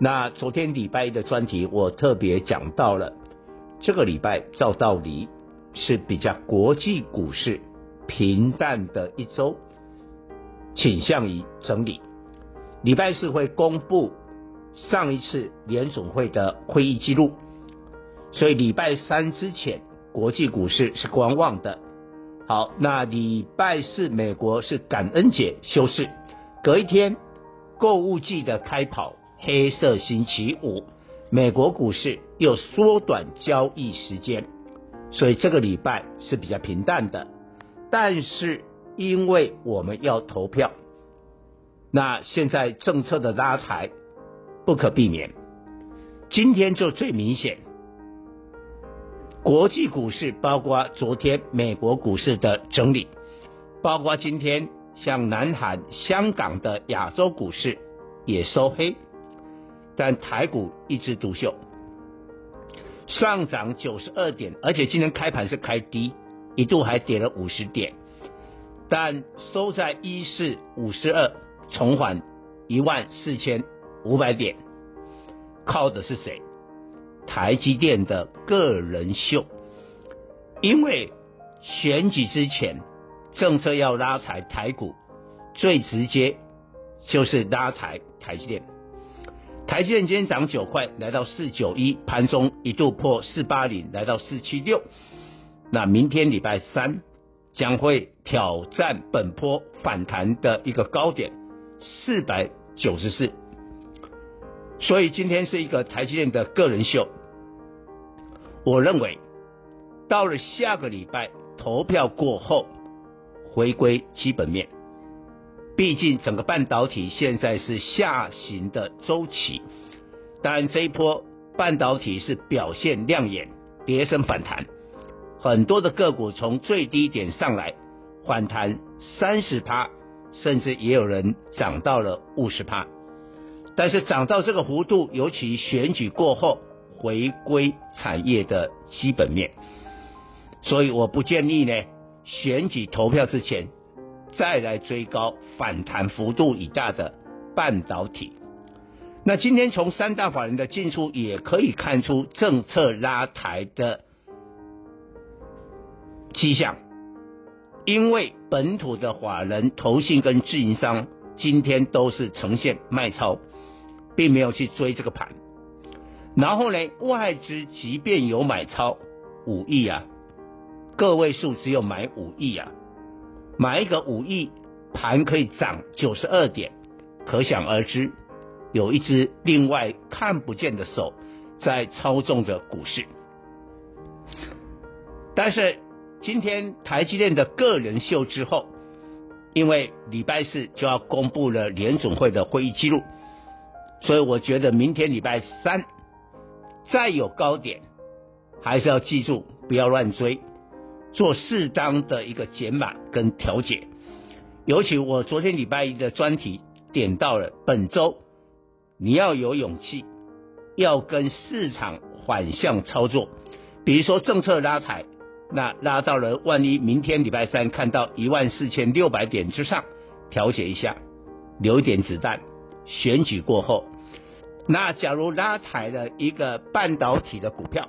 那昨天礼拜一的专题我特别讲到了，这个礼拜照道理是比较国际股市平淡的一周，倾向于整理。礼拜四会公布上一次联总会的会议记录。所以礼拜三之前，国际股市是观望的。好，那礼拜四美国是感恩节休市，隔一天购物季的开跑，黑色星期五，美国股市又缩短交易时间，所以这个礼拜是比较平淡的。但是因为我们要投票，那现在政策的拉抬不可避免，今天就最明显。国际股市包括昨天美国股市的整理，包括今天像南韩、香港的亚洲股市也收黑，但台股一枝独秀，上涨九十二点，而且今天开盘是开低，一度还跌了五十点，但收在一四五十二，重返一万四千五百点，靠的是谁？台积电的个人秀，因为选举之前政策要拉抬台股，最直接就是拉抬台积电。台积电今天涨九块，来到四九一，盘中一度破四八零，来到四七六。那明天礼拜三将会挑战本波反弹的一个高点四百九十四。所以今天是一个台积电的个人秀。我认为，到了下个礼拜投票过后，回归基本面。毕竟整个半导体现在是下行的周期，当然这一波半导体是表现亮眼，跌升反弹，很多的个股从最低点上来反弹三十趴，甚至也有人涨到了五十趴。但是涨到这个幅度，尤其选举过后。回归产业的基本面，所以我不建议呢，选举投票之前再来追高反弹幅度已大的半导体。那今天从三大法人的进出也可以看出政策拉抬的迹象，因为本土的法人、投信跟自营商今天都是呈现卖超，并没有去追这个盘。然后呢，外资即便有买超五亿啊，个位数只有买五亿啊，买一个五亿盘可以涨九十二点，可想而知，有一只另外看不见的手在操纵着股市。但是今天台积电的个人秀之后，因为礼拜四就要公布了联总会的会议记录，所以我觉得明天礼拜三。再有高点，还是要记住不要乱追，做适当的一个减码跟调节。尤其我昨天礼拜一的专题点到了，本周你要有勇气，要跟市场反向操作。比如说政策拉抬，那拉到了万一明天礼拜三看到一万四千六百点之上，调节一下，留一点子弹，选举过后。那假如拉抬了一个半导体的股票，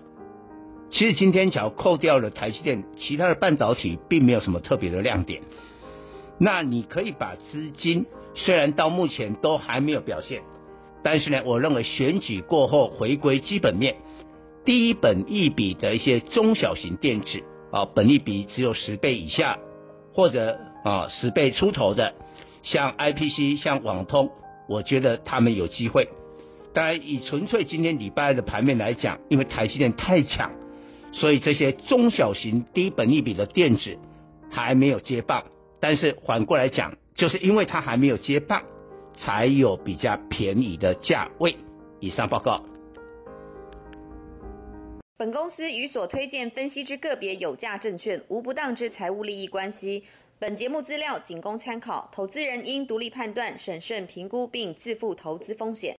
其实今天只要扣掉了台积电，其他的半导体并没有什么特别的亮点。那你可以把资金，虽然到目前都还没有表现，但是呢，我认为选举过后回归基本面，低本一比的一些中小型电子啊，本一比只有十倍以下，或者啊十倍出头的，像 IPC、像网通，我觉得他们有机会。当然，以纯粹今天礼拜二的盘面来讲，因为台积电太强，所以这些中小型低本益比的电子还没有接棒。但是反过来讲，就是因为它还没有接棒，才有比较便宜的价位。以上报告。本公司与所推荐分析之个别有价证券无不当之财务利益关系。本节目资料仅供参考，投资人应独立判断、审慎评估并自负投资风险。